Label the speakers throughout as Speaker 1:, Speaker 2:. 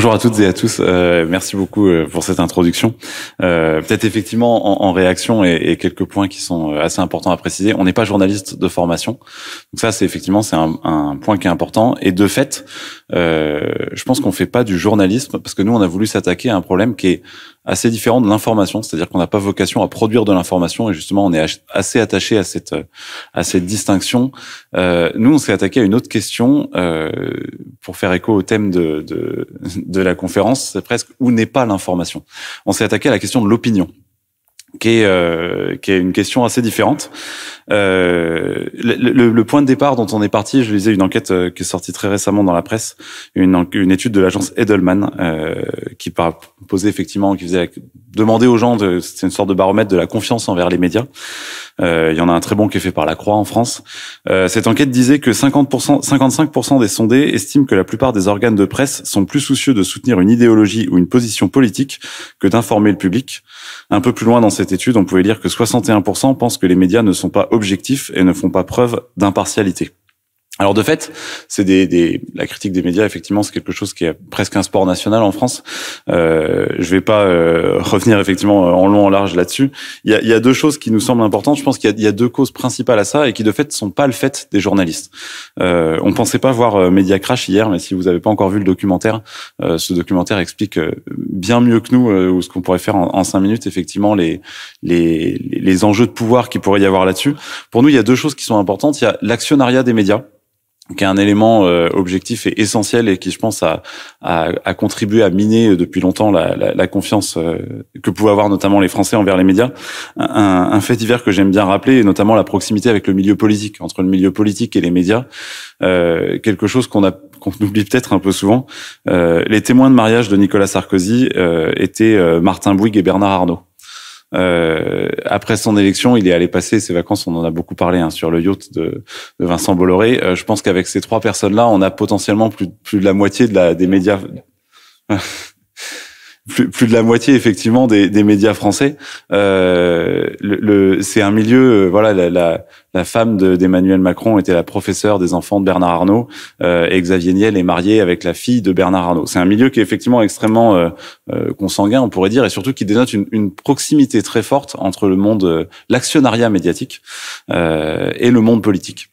Speaker 1: Bonjour à toutes et à tous. Euh, merci beaucoup euh, pour cette introduction. Euh, Peut-être effectivement en, en réaction et, et, quelques points qui sont euh, assez importants à préciser. On n'est pas journaliste de formation, donc ça c'est effectivement c'est un, un, point qui est important. Et de fait, euh, je pense qu'on fait pas du journalisme parce que nous on a voulu s'attaquer à un problème qui est assez différent de l'information, c'est-à-dire qu'on n'a pas vocation à produire de l'information et justement on est assez attaché à cette à cette distinction. Euh, nous, on s'est attaqué à une autre question euh, pour faire écho au thème de de, de la conférence, c'est presque où n'est pas l'information. On s'est attaqué à la question de l'opinion qui est, euh, qui est une question assez différente. Euh, le, le, point de départ dont on est parti, je lisais une enquête euh, qui est sortie très récemment dans la presse, une, une étude de l'agence Edelman euh, qui posait effectivement, qui faisait demander aux gens, c'est une sorte de baromètre de la confiance envers les médias. Euh, il y en a un très bon qui est fait par la Croix en France. Euh, cette enquête disait que 50%, 55% des sondés estiment que la plupart des organes de presse sont plus soucieux de soutenir une idéologie ou une position politique que d'informer le public. Un peu plus loin dans cette étude, on pouvait lire que 61% pensent que les médias ne sont pas objectifs et ne font pas preuve d'impartialité. Alors de fait, c'est des, des, la critique des médias. Effectivement, c'est quelque chose qui est presque un sport national en France. Euh, je vais pas euh, revenir effectivement en long en large là-dessus. Il y a, y a deux choses qui nous semblent importantes. Je pense qu'il y, y, a deux causes principales à ça et qui de fait sont pas le fait des journalistes. Euh, on pensait pas voir euh, Media Crash hier, mais si vous avez pas encore vu le documentaire, euh, ce documentaire explique euh, bien mieux que nous ou ce qu'on pourrait faire en, en, cinq minutes effectivement les, les les enjeux de pouvoir qui pourrait y avoir là-dessus. Pour nous, il y a deux choses qui sont importantes. Il y a l'actionnariat des médias qui est un élément euh, objectif et essentiel et qui, je pense, a, a, a contribué à miner euh, depuis longtemps la, la, la confiance euh, que pouvaient avoir notamment les Français envers les médias. Un, un fait divers que j'aime bien rappeler, et notamment la proximité avec le milieu politique, entre le milieu politique et les médias, euh, quelque chose qu'on a qu'on oublie peut-être un peu souvent. Euh, les témoins de mariage de Nicolas Sarkozy étaient Martin Bouygues et Bernard Arnault. Euh, après son élection, il est allé passer ses vacances. On en a beaucoup parlé hein, sur le yacht de, de Vincent Bolloré. Euh, je pense qu'avec ces trois personnes-là, on a potentiellement plus, plus de la moitié de la, des médias. Plus, plus de la moitié effectivement des, des médias français. Euh, le, le c'est un milieu, euh, voilà, la, la, la femme d'Emmanuel Macron était la professeure des enfants de Bernard Arnault euh, et Xavier Niel est marié avec la fille de Bernard Arnault. C'est un milieu qui est effectivement extrêmement euh, euh, consanguin, on pourrait dire, et surtout qui dénote une, une proximité très forte entre le monde, l'actionnariat médiatique et le monde politique.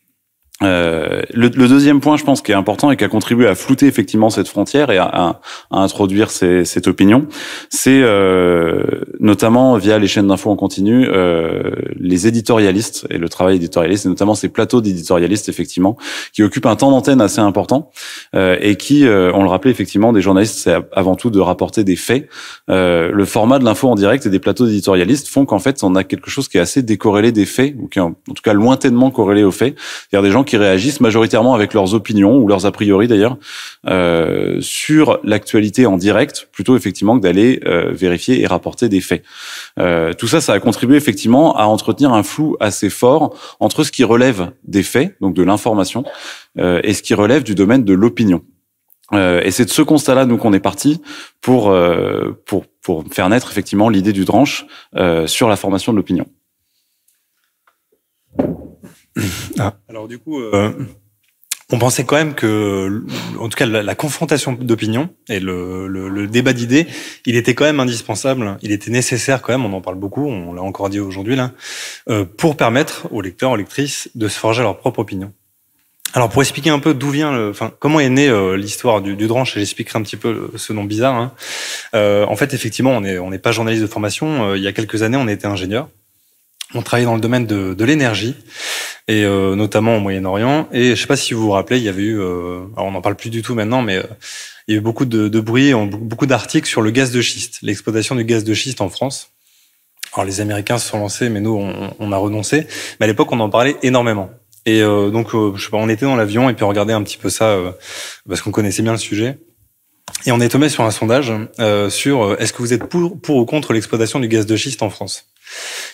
Speaker 1: Euh, le, le, deuxième point, je pense, qui est important et qui a contribué à flouter effectivement cette frontière et à, à, à introduire ces, cette opinion, c'est euh, notamment via les chaînes d'infos en continu, euh, les éditorialistes et le travail éditorialiste, et notamment ces plateaux d'éditorialistes effectivement, qui occupent un temps d'antenne assez important euh, et qui, euh, on le rappelait effectivement, des journalistes, c'est avant tout de rapporter des faits. Le format de l'info en direct et des plateaux d'éditorialistes font qu'en fait, on a quelque chose qui est assez décorrélé des faits ou qui est en, en tout cas lointainement corrélé aux faits. C'est-à-dire des gens qui réagissent majoritairement avec leurs opinions ou leurs a priori d'ailleurs euh, sur l'actualité en direct, plutôt effectivement que d'aller euh, vérifier et rapporter des faits. Euh, tout ça, ça a contribué effectivement à entretenir un flou assez fort entre ce qui relève des faits, donc de l'information, euh, et ce qui relève du domaine de l'opinion. Euh, et c'est de ce constat-là, nous, qu'on est parti pour, euh, pour, pour faire naître effectivement l'idée du dranche sur la formation de l'opinion.
Speaker 2: Ah. Alors du coup, euh, on pensait quand même que, en tout cas, la, la confrontation d'opinion et le, le, le débat d'idées, il était quand même indispensable, il était nécessaire quand même, on en parle beaucoup, on l'a encore dit aujourd'hui là, euh, pour permettre aux lecteurs, aux lectrices de se forger leur propre opinion. Alors pour expliquer un peu d'où vient, le, enfin comment est née euh, l'histoire du, du dranche, j'expliquerai un petit peu ce nom bizarre. Hein. Euh, en fait, effectivement, on n'est on n'est pas journaliste de formation. Euh, il y a quelques années, on était ingénieur. On travaillait dans le domaine de, de l'énergie et euh, notamment au Moyen-Orient. Et je sais pas si vous vous rappelez, il y avait eu, euh, alors on n'en parle plus du tout maintenant, mais euh, il y a eu beaucoup de, bruit, beaucoup d'articles sur le gaz de schiste, l'exploitation du gaz de schiste en France. Alors les Américains se sont lancés, mais nous on, a renoncé. Mais à l'époque, on en parlait énormément. Et euh, donc, euh, je sais pas, on était dans l'avion et puis on regardait un petit peu ça euh, parce qu'on connaissait bien le sujet. Et on est tombé sur un sondage euh, sur est-ce que vous êtes pour ou contre l'exploitation du gaz de schiste en France?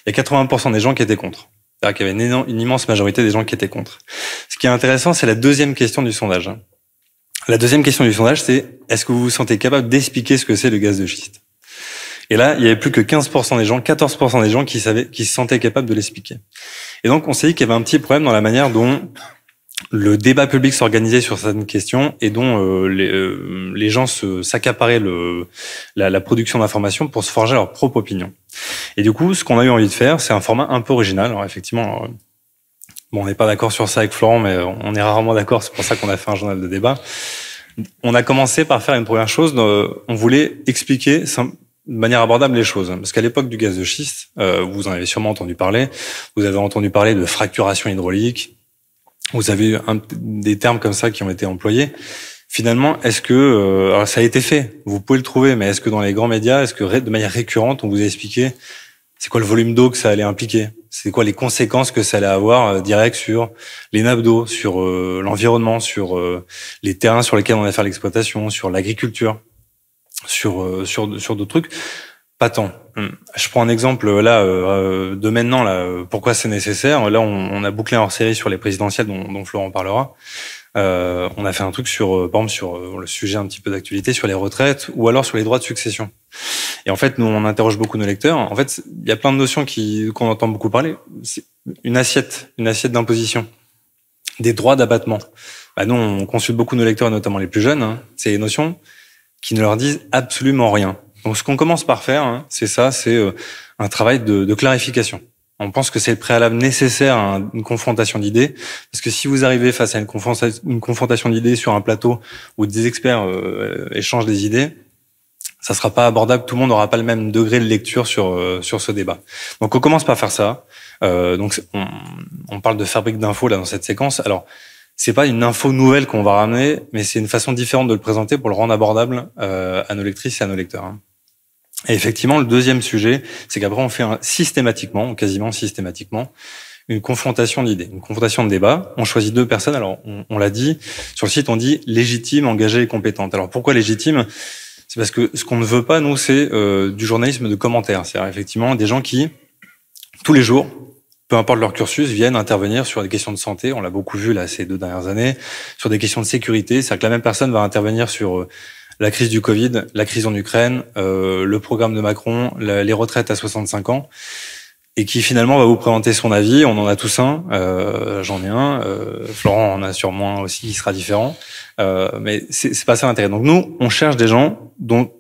Speaker 2: Il y a 80% des gens qui étaient contre. C'est-à-dire qu'il y avait une, immense majorité des gens qui étaient contre. Ce qui est intéressant, c'est la deuxième question du sondage. La deuxième question du sondage, c'est est-ce que vous vous sentez capable d'expliquer ce que c'est le gaz de schiste? Et là, il y avait plus que 15% des gens, 14% des gens qui savaient, qui se sentaient capables de l'expliquer. Et donc, on s'est dit qu'il y avait un petit problème dans la manière dont le débat public s'organisait sur certaines questions et dont euh, les, euh, les, gens s'accaparaient la, la production d'informations pour se forger leur propre opinion. Et du coup, ce qu'on a eu envie de faire, c'est un format un peu original. Alors effectivement, bon, on n'est pas d'accord sur ça avec Florent, mais on est rarement d'accord. C'est pour ça qu'on a fait un journal de débat. On a commencé par faire une première chose. On voulait expliquer de manière abordable les choses. Parce qu'à l'époque du gaz de schiste, vous en avez sûrement entendu parler. Vous avez entendu parler de fracturation hydraulique, vous avez eu des termes comme ça qui ont été employés. Finalement, est-ce que euh, alors ça a été fait. Vous pouvez le trouver, mais est-ce que dans les grands médias, est-ce que de manière récurrente, on vous a expliqué c'est quoi le volume d'eau que ça allait impliquer? C'est quoi les conséquences que ça allait avoir euh, direct sur les nappes d'eau, sur euh, l'environnement, sur les terrains sur lesquels on va faire l'exploitation, sur l'agriculture, sur sur sur d'autres trucs? Pas tant. Hmm. Je prends un exemple là euh, de maintenant là. Pourquoi c'est nécessaire Là, on, a bouclé un hors-série sur les présidentielles dont, dont Florent parlera. Euh, on a fait un truc sur, euh, par exemple, sur euh, le sujet un petit peu d'actualité, sur les retraites ou alors sur les droits de succession. Et en fait, nous, on interroge beaucoup nos lecteurs. En fait, il y a plein de notions qui qu'on entend beaucoup parler. Une assiette, une assiette d'imposition, des droits d'abattement. Bah, nous, on consulte beaucoup nos lecteurs, notamment les plus jeunes. Hein. C'est des notions qui ne leur disent absolument rien. Donc ce qu'on commence par faire, hein, c'est ça, c'est euh, un travail de, de, clarification. On pense que c'est le préalable nécessaire à une confrontation d'idées, parce que si vous arrivez face à une, confrontation, d'idées sur un plateau où des experts euh, échangent des idées, ça sera pas abordable. Tout le monde n'aura pas le même degré de lecture sur euh, sur ce débat. Donc on commence par faire ça. Euh, donc on, on, parle de fabrique d'infos là dans cette séquence. Alors c'est pas une info nouvelle qu'on va ramener, mais c'est une façon différente de le présenter pour le rendre abordable euh, à nos lectrices et à nos lecteurs. Hein. Et effectivement, le deuxième sujet, c'est qu'après, on fait un, systématiquement, quasiment systématiquement, une confrontation d'idées, une confrontation de débat. On choisit deux personnes. Alors, on, l'a dit, sur le site, on dit légitime, engagée et compétente. Alors, pourquoi légitime? C'est parce que ce qu'on ne veut pas, nous, c'est euh, du journalisme de commentaires. C'est-à-dire, effectivement, des gens qui, tous les jours, peu importe leur cursus, viennent intervenir sur des questions de santé. On l'a beaucoup vu là ces deux dernières années, sur des questions de sécurité. C'est-à-dire que la même personne va intervenir sur euh, la crise du Covid, la crise en Ukraine, euh, le programme de Macron, les retraites à 65 ans, et qui finalement va vous présenter son avis. On en a tous un, euh, j'en ai un, euh, Florent en a sûrement un aussi, qui sera différent, euh, mais c'est pas ça l'intérêt. Donc nous, on cherche des gens dont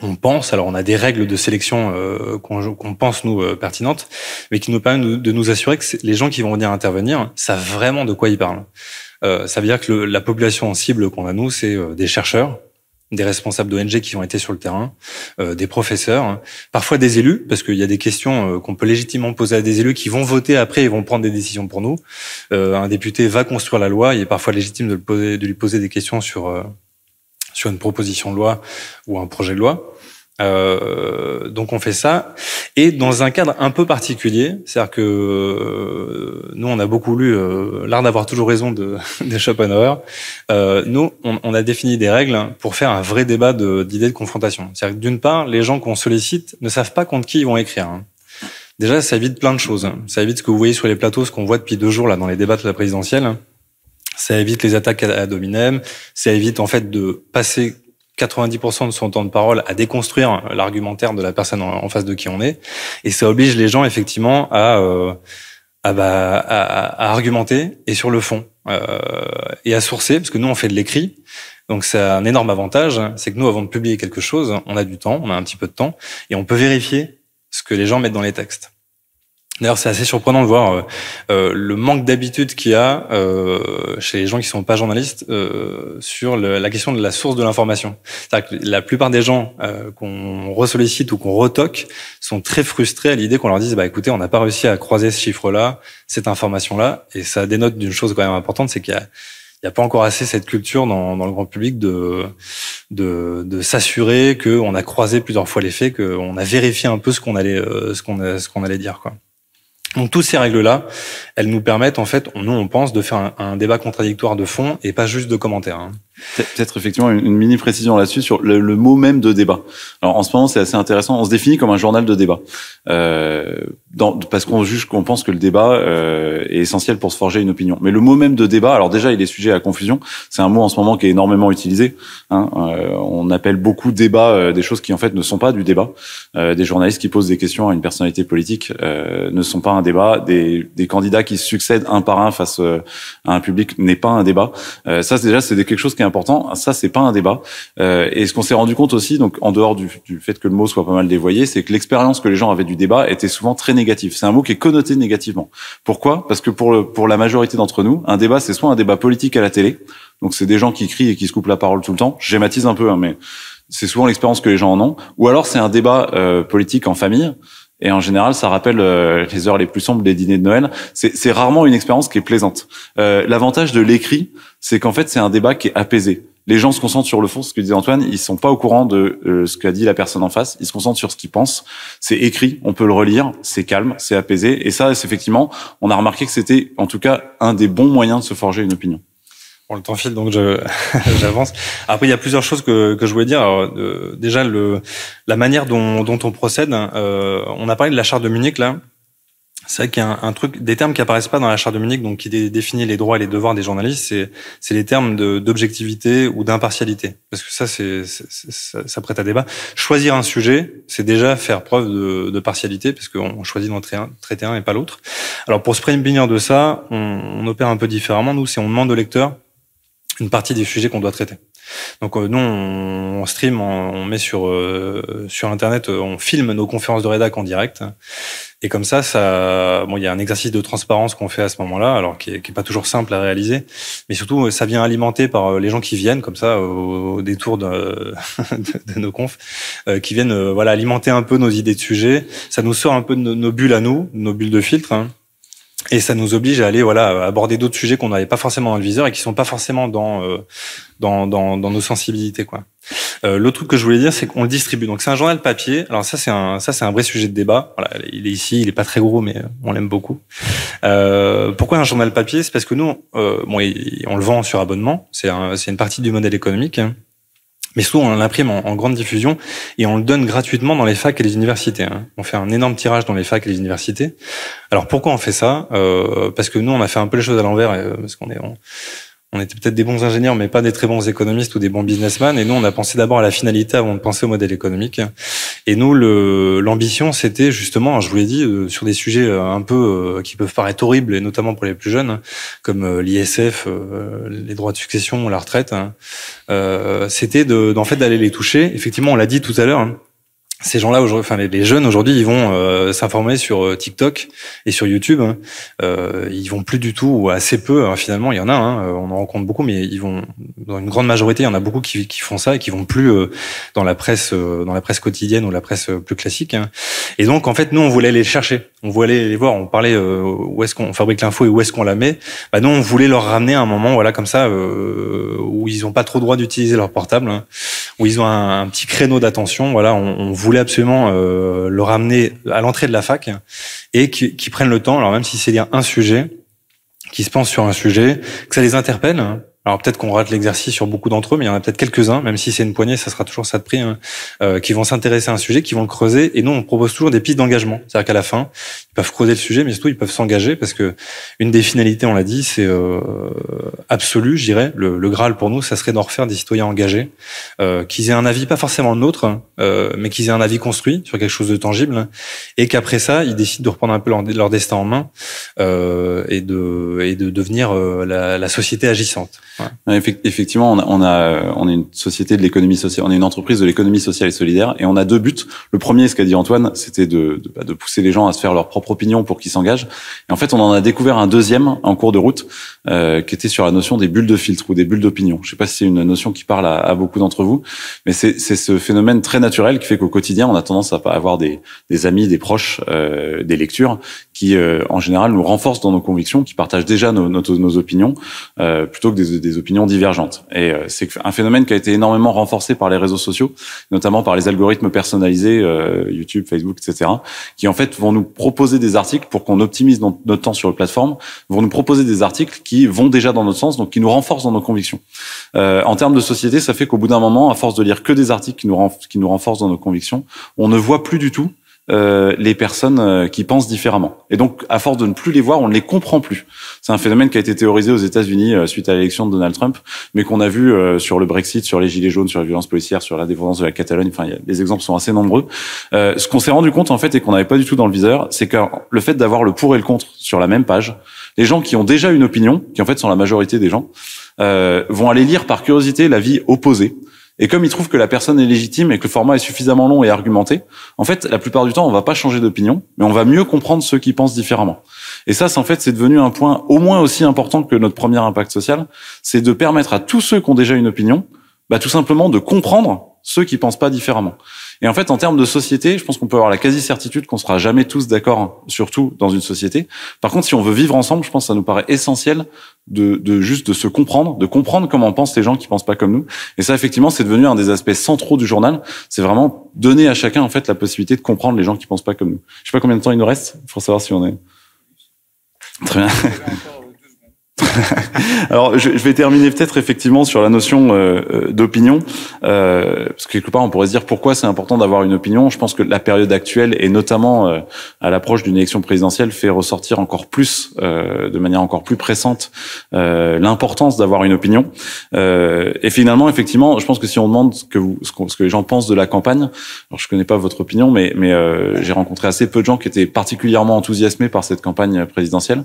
Speaker 2: on pense, alors on a des règles de sélection euh, qu'on pense nous euh, pertinentes, mais qui nous permettent de nous assurer que les gens qui vont venir intervenir savent vraiment de quoi ils parlent. Ça veut dire que le, la population cible qu'on a nous, c'est des chercheurs, des responsables d'ONG qui ont été sur le terrain, euh, des professeurs, hein. parfois des élus, parce qu'il y a des questions euh, qu'on peut légitimement poser à des élus qui vont voter après et vont prendre des décisions pour nous. Euh, un député va construire la loi, il est parfois légitime de, le poser, de lui poser des questions sur euh, sur une proposition de loi ou un projet de loi. Euh, donc on fait ça et dans un cadre un peu particulier, c'est-à-dire que euh, nous on a beaucoup lu euh, l'art d'avoir toujours raison de, de Schopenhauer. Euh, nous on, on, a défini des règles pour faire un vrai débat d'idées de, confrontation. C'est-à-dire que d'une part les gens qu'on sollicite ne savent pas contre qui ils vont écrire. Hein. Déjà ça évite plein de choses. Ça évite ce que vous voyez sur les plateaux, ce qu'on voit depuis deux jours là dans les débats de la présidentielle. Ça évite les attaques à, à dominem. Ça évite en fait de passer 90% de son temps de parole à déconstruire l'argumentaire de la personne en, face de qui on est, et ça oblige les gens effectivement à euh, à, bah, à, à, argumenter et sur le fond euh, et à sourcer, parce que nous on fait de l'écrit, donc c'est un énorme avantage, c'est que nous avant de publier quelque chose, on a du temps, on a un petit peu de temps, et on peut vérifier ce que les gens mettent dans les textes. D'ailleurs, c'est assez surprenant de voir euh, euh le manque d'habitude qu'il y a euh, chez les gens qui sont pas journalistes euh, sur le, la question de la source de l'information. C'est-à-dire que la plupart des gens euh, qu'on ressollicite ou qu'on retoque sont très frustrés à l'idée qu'on leur dise bah écoutez, on n'a pas réussi à croiser ce chiffre-là, cette information-là, et ça dénote d'une chose quand même importante, c'est qu'il y a il n'y a pas encore assez cette culture dans, dans le grand public de de, de s'assurer qu'on a croisé plusieurs fois les faits, qu'on a vérifié un peu ce qu'on allait ce qu'on ce qu'on allait dire quoi. Donc toutes ces règles-là, elles nous permettent en fait, nous on pense, de faire un, débat contradictoire de fond et pas juste de commentaires. Hein.
Speaker 1: Peut-être effectivement une, mini précision là-dessus sur le, mot même de débat. Alors en ce moment c'est assez intéressant. On se définit comme un journal de débat euh, dans, parce qu'on juge qu'on pense que le débat euh, est essentiel pour se forger une opinion. Mais le mot même de débat, alors déjà il est sujet à confusion. C'est un mot en ce moment qui est énormément utilisé. Hein. Euh, on appelle beaucoup débat euh, des choses qui en fait ne sont pas du débat. Euh, des journalistes qui posent des questions à une personnalité politique ne sont pas un débat. Des, des candidats qui succèdent un par un face à un public n'est pas un débat. ça déjà c'est quelque chose qui important. Ça, c'est pas un débat. Euh, et ce qu'on s'est rendu compte aussi, donc en dehors du, du, fait que le mot soit pas mal dévoyé, c'est que l'expérience que les gens avaient du débat était souvent très négative. C'est un mot qui est connoté négativement. Pourquoi? Parce que pour le, pour la majorité d'entre nous, un débat, c'est soit un débat politique à la télé, donc c'est des gens qui crient et qui se coupent la parole tout le temps. Je schématise un peu, hein, mais c'est souvent l'expérience que les gens en ont. Ou alors c'est un débat euh, politique en famille. Et en général, ça rappelle euh, les heures les plus sombres des dîners de Noël. C'est rarement une expérience qui est plaisante. Euh, L'avantage de l'écrit, c'est qu'en fait, c'est un débat qui est apaisé. Les gens se concentrent sur le fond, ce que disait Antoine, ils sont pas au courant de euh, ce qu'a dit la personne en face, ils se concentrent sur ce qu'ils pensent. C'est écrit, on peut le relire, c'est calme, c'est apaisé. Et ça, effectivement, on a remarqué que c'était en tout cas un des bons moyens de se forger une opinion.
Speaker 2: Bon, le temps file, donc j'avance. Après, il y a plusieurs choses que, que je voulais dire. Alors, euh, déjà, le, la manière dont, dont on procède. Euh, on a parlé de la charte de Munich là. C'est vrai qu'il y a un, truc, des termes qui apparaissent pas dans la charte de Munich, donc qui définit les droits et les devoirs des journalistes, c'est les termes d'objectivité ou d'impartialité, parce que ça c'est ça, ça, prête à débat. Choisir un sujet, c'est déjà faire preuve de, de partialité, parce qu'on choisit d'en traiter un et pas l'autre. Alors pour se prémunir de ça, on, on opère un peu différemment. Nous, c'est on demande au lecteur une partie des sujets qu'on doit traiter. Donc euh, nous, on, stream, on, met sur euh, sur internet, euh, on filme nos conférences de rédac en direct. Et comme ça, ça, bon, il y a un exercice de transparence qu'on fait à ce moment-là, alors qui est, qui est, pas toujours simple à réaliser, mais surtout, ça vient alimenter par les gens qui viennent, comme ça, au, détour de, de, nos confs, qui viennent, voilà, alimenter un peu nos idées de sujets. Ça nous sort un peu de nos, bulles à nous, nos bulles de filtre. Hein. Et ça nous oblige à aller voilà aborder d'autres sujets qu'on n'avait pas forcément dans le viseur et qui sont pas forcément dans euh, dans, dans, dans, nos sensibilités quoi. Euh, L'autre truc que je voulais dire, c'est qu'on le distribue. Donc c'est un journal papier. Alors ça c'est un ça c'est un vrai sujet de débat. Voilà, il est ici, il est pas très gros, mais euh, on l'aime beaucoup. Euh, pourquoi un journal papier? C'est parce que nous, euh, bon, on le vend sur abonnement. C'est un, c'est une partie du modèle économique. Mais souvent, on l'imprime en, grande diffusion et on le donne gratuitement dans les facs et les universités. Hein. On fait un énorme tirage dans les facs et les universités. Alors pourquoi on fait ça? Euh, Parce que nous, on a fait un peu les choses à l'envers, euh, parce qu'on est, était peut-être des bons ingénieurs, mais pas des très bons économistes ou des bons businessmen. Et nous, on a pensé d'abord à la finalité avant de penser au modèle économique. Et nous, l'ambition, c'était justement, je vous l'ai dit, euh, sur des sujets euh, un peu euh, qui peuvent paraître horribles, et notamment pour les plus jeunes, comme l'ISF, les droits de succession, la retraite. Hein. c'était d'en fait d'aller les toucher. Effectivement, on l'a dit tout à l'heure. Hein ces gens-là, enfin les, jeunes aujourd'hui, ils vont euh, s'informer sur euh, TikTok et sur YouTube. Hein. Euh, ils vont plus du tout, ou assez peu. Hein, finalement, il y en a, hein, on en rencontre beaucoup, mais ils vont dans une grande majorité, il y en a beaucoup qui, font ça et qui vont plus dans la presse, dans la presse quotidienne ou la presse plus classique. Et donc, en fait, nous, on voulait les chercher, on voulait les voir. On parlait où est-ce qu'on fabrique l'info et où est-ce qu'on la met. Bah, nous, on voulait leur ramener un moment, voilà, comme ça, où ils n'ont pas trop droit d'utiliser leur portable, hein, où ils ont un, petit créneau d'attention. Voilà, on, voulait absolument euh, le ramener à l'entrée de la fac et qui, qui prennent le temps, alors même si c'est un sujet, qui se pensent sur un sujet, que ça les interpelle, hein, alors peut-être qu'on rate l'exercice sur beaucoup d'entre eux, mais il y en a peut-être quelques-uns, même si c'est une poignée, ça sera toujours ça de prix, hein, euh, qui vont s'intéresser à un sujet, qui vont le creuser. Et nous, on propose toujours des pistes d'engagement. C'est-à-dire qu'à la fin, ils peuvent creuser le sujet, mais surtout ils peuvent s'engager parce que une des finalités, on l'a dit, c'est euh, absolu, je dirais. Le, le, Graal pour nous, ça serait d'en refaire des citoyens engagés, euh, qu'ils aient un avis pas forcément nôtre, euh, mais qu'ils aient un avis construit sur quelque chose de tangible, et qu'après ça, ils décident de reprendre un peu leur, leur destin en main euh, et de et de devenir euh, la, la société agissante.
Speaker 1: Effectivement, on a, on a, on est une société de l'économie sociale, on est une entreprise de l'économie sociale et solidaire, et on a deux buts. Le premier, ce qu'a dit Antoine, c'était de, de, bah, de, pousser les gens à se faire leur propre opinion pour qu'ils s'engagent. Et en fait, on en a découvert un deuxième en cours de route, euh, qui était sur la notion des bulles de filtre ou des bulles d'opinion. Je sais pas si c'est une notion qui parle à, beaucoup d'entre vous, mais c'est ce phénomène très naturel qui fait qu'au quotidien, on a tendance à avoir des, des amis, des proches, euh, des lectures qui, euh, en général, nous renforcent dans nos convictions, qui partagent déjà nos, nos, nos opinions, euh, plutôt que des des opinions divergentes. Et euh, c'est un phénomène qui a été énormément renforcé par les réseaux sociaux, notamment par les algorithmes personnalisés, euh, YouTube, Facebook, etc., qui en fait vont nous proposer des articles pour qu'on optimise notre temps sur la plateforme, vont nous proposer des articles qui vont déjà dans notre sens, donc qui nous renforcent dans nos convictions. Euh, en termes de société, ça fait qu'au bout d'un moment, à force de lire que des articles qui nous renforcent dans nos convictions, on ne voit plus du tout euh, les personnes euh, qui pensent différemment. Et donc, à force de ne plus les voir, on ne les comprend plus. C'est un phénomène qui a été théorisé aux États-Unis euh, suite à l'élection de Donald Trump, mais qu'on a vu sur le Brexit, sur les gilets jaunes, sur la violence policière, sur la dépendance de la Catalogne. Enfin, les exemples sont assez nombreux. ce qu'on s'est rendu compte en fait et qu'on n'avait pas du tout dans le viseur, c'est que le fait d'avoir le pour et le contre sur la même page, les gens qui ont déjà une opinion, qui en fait sont la majorité des gens, vont aller lire par curiosité la vie opposée et comme il trouve que la personne est légitime et que le format est suffisamment long et argumenté, en fait, la plupart du temps, on va pas changer d'opinion, mais on va mieux comprendre ceux qui pensent différemment. Et ça, c'est en fait, c'est devenu un point au moins aussi important que notre premier impact social, c'est de permettre à tous ceux qui ont déjà une opinion, bah, tout simplement de comprendre ceux qui pensent pas différemment. Et en fait, en termes de société, je pense qu'on peut avoir la quasi-certitude qu'on sera jamais tous d'accord, surtout dans une société. Par contre, si on veut vivre ensemble, je pense que ça nous paraît essentiel de, de juste de se comprendre, de comprendre comment pensent les gens qui pensent pas comme nous. Et ça, effectivement, c'est devenu un des aspects centraux du journal. C'est vraiment donner à chacun, en fait, la possibilité de comprendre les gens qui pensent pas comme nous. Je sais pas combien de temps il nous reste pour savoir si on est. Très bien. Alors, je, vais terminer peut-être effectivement sur la notion euh, euh, d'opinion, euh, parce que quelque part on pourrait se dire pourquoi c'est important d'avoir une opinion. Je pense que la période actuelle et notamment euh, à l'approche d'une élection présidentielle fait ressortir encore plus, de manière encore plus pressante, l'importance d'avoir une opinion. et finalement, effectivement, je pense que si on demande ce que, vous, ce, que les gens pensent de la campagne, alors je connais pas votre opinion, mais, mais j'ai rencontré assez peu de gens qui étaient particulièrement enthousiasmés par cette campagne présidentielle.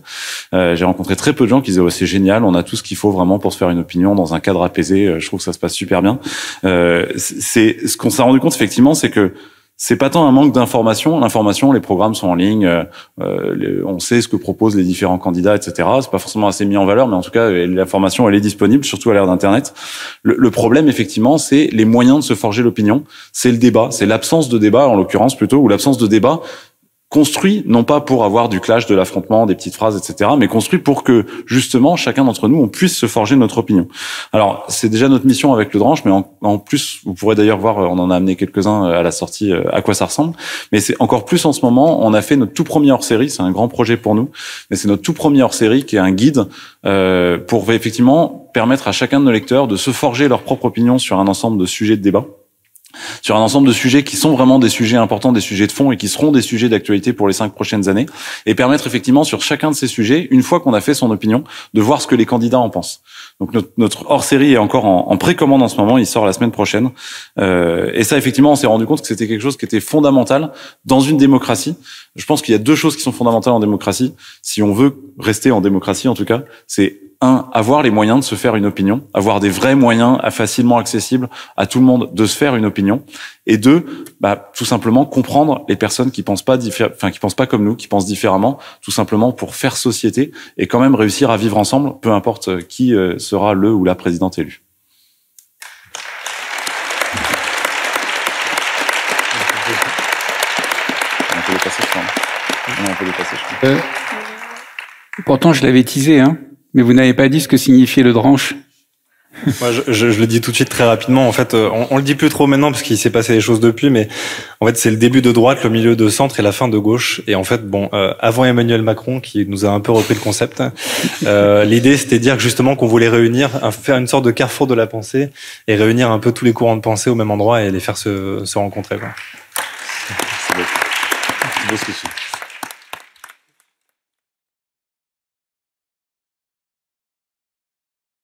Speaker 1: j'ai rencontré très peu de gens qui disaient c'est génial, on a tout ce qu'il faut vraiment pour se faire une opinion dans un cadre apaisé. Euh, je trouve que ça se passe super bien. Euh, c'est ce qu'on s'est rendu compte effectivement, c'est que c'est pas tant un manque d'information. L'information, les programmes sont en ligne, euh, on sait ce que proposent les différents candidats, etc. C'est pas forcément assez mis en valeur, mais en tout cas, l'information, elle est disponible, surtout à l'ère d'Internet. Le, problème, effectivement, c'est les moyens de se forger l'opinion. C'est le débat, c'est l'absence de débat, en l'occurrence plutôt, ou l'absence de débat construit non pas pour avoir du clash, de l'affrontement, des petites phrases, etc., mais construit pour que justement chacun d'entre nous on puisse se forger notre opinion. Alors c'est déjà notre mission avec le Dranche, mais en, plus vous pourrez d'ailleurs voir, on en a amené quelques-uns à la sortie, euh, à quoi ça ressemble. Mais c'est encore plus en ce moment, on a fait notre tout premier hors-série, c'est un grand projet pour nous, mais c'est notre tout premier hors-série qui est un guide euh, pour effectivement permettre à chacun de nos lecteurs de se forger leur propre opinion sur un ensemble de sujets de débat sur un ensemble de sujets qui sont vraiment des sujets importants, des sujets de fond et qui seront des sujets d'actualité pour les cinq prochaines années, et permettre effectivement sur chacun de ces sujets, une fois qu'on a fait son opinion, de voir ce que les candidats en pensent. Donc notre, hors-série est encore en, précommande en ce moment, il sort la semaine prochaine, euh, et ça effectivement on s'est rendu compte que c'était quelque chose qui était fondamental dans une démocratie. Je pense qu'il y a deux choses qui sont fondamentales en démocratie, si on veut rester en démocratie en tout cas, c'est un, avoir les moyens de se faire une opinion, avoir des vrais moyens facilement accessibles à tout le monde de se faire une opinion, et deux, bah, tout simplement comprendre les personnes qui pensent pas enfin qui pensent pas comme nous, qui pensent différemment, tout simplement pour faire société et quand même réussir à vivre ensemble, peu importe qui euh, sera le ou la présidente élue.
Speaker 3: Euh, pourtant, je l'avais teasé, hein. Mais vous n'avez pas dit ce que signifiait le dranche
Speaker 2: Moi, je, je, je, le dis tout de suite très rapidement. En fait, euh, on, on le dit plus trop maintenant parce qu'il s'est passé des choses depuis, mais en fait, c'est le début de droite, le milieu de centre et la fin de gauche. Et en fait, bon, euh, avant Emmanuel Macron, qui nous a un peu repris le concept, euh, l'idée c'était de dire justement qu'on voulait réunir, faire une sorte de carrefour de la pensée et réunir un peu tous les courants de pensée au même endroit et les faire se, se rencontrer. Quoi. C'est beau. C'est beau ce que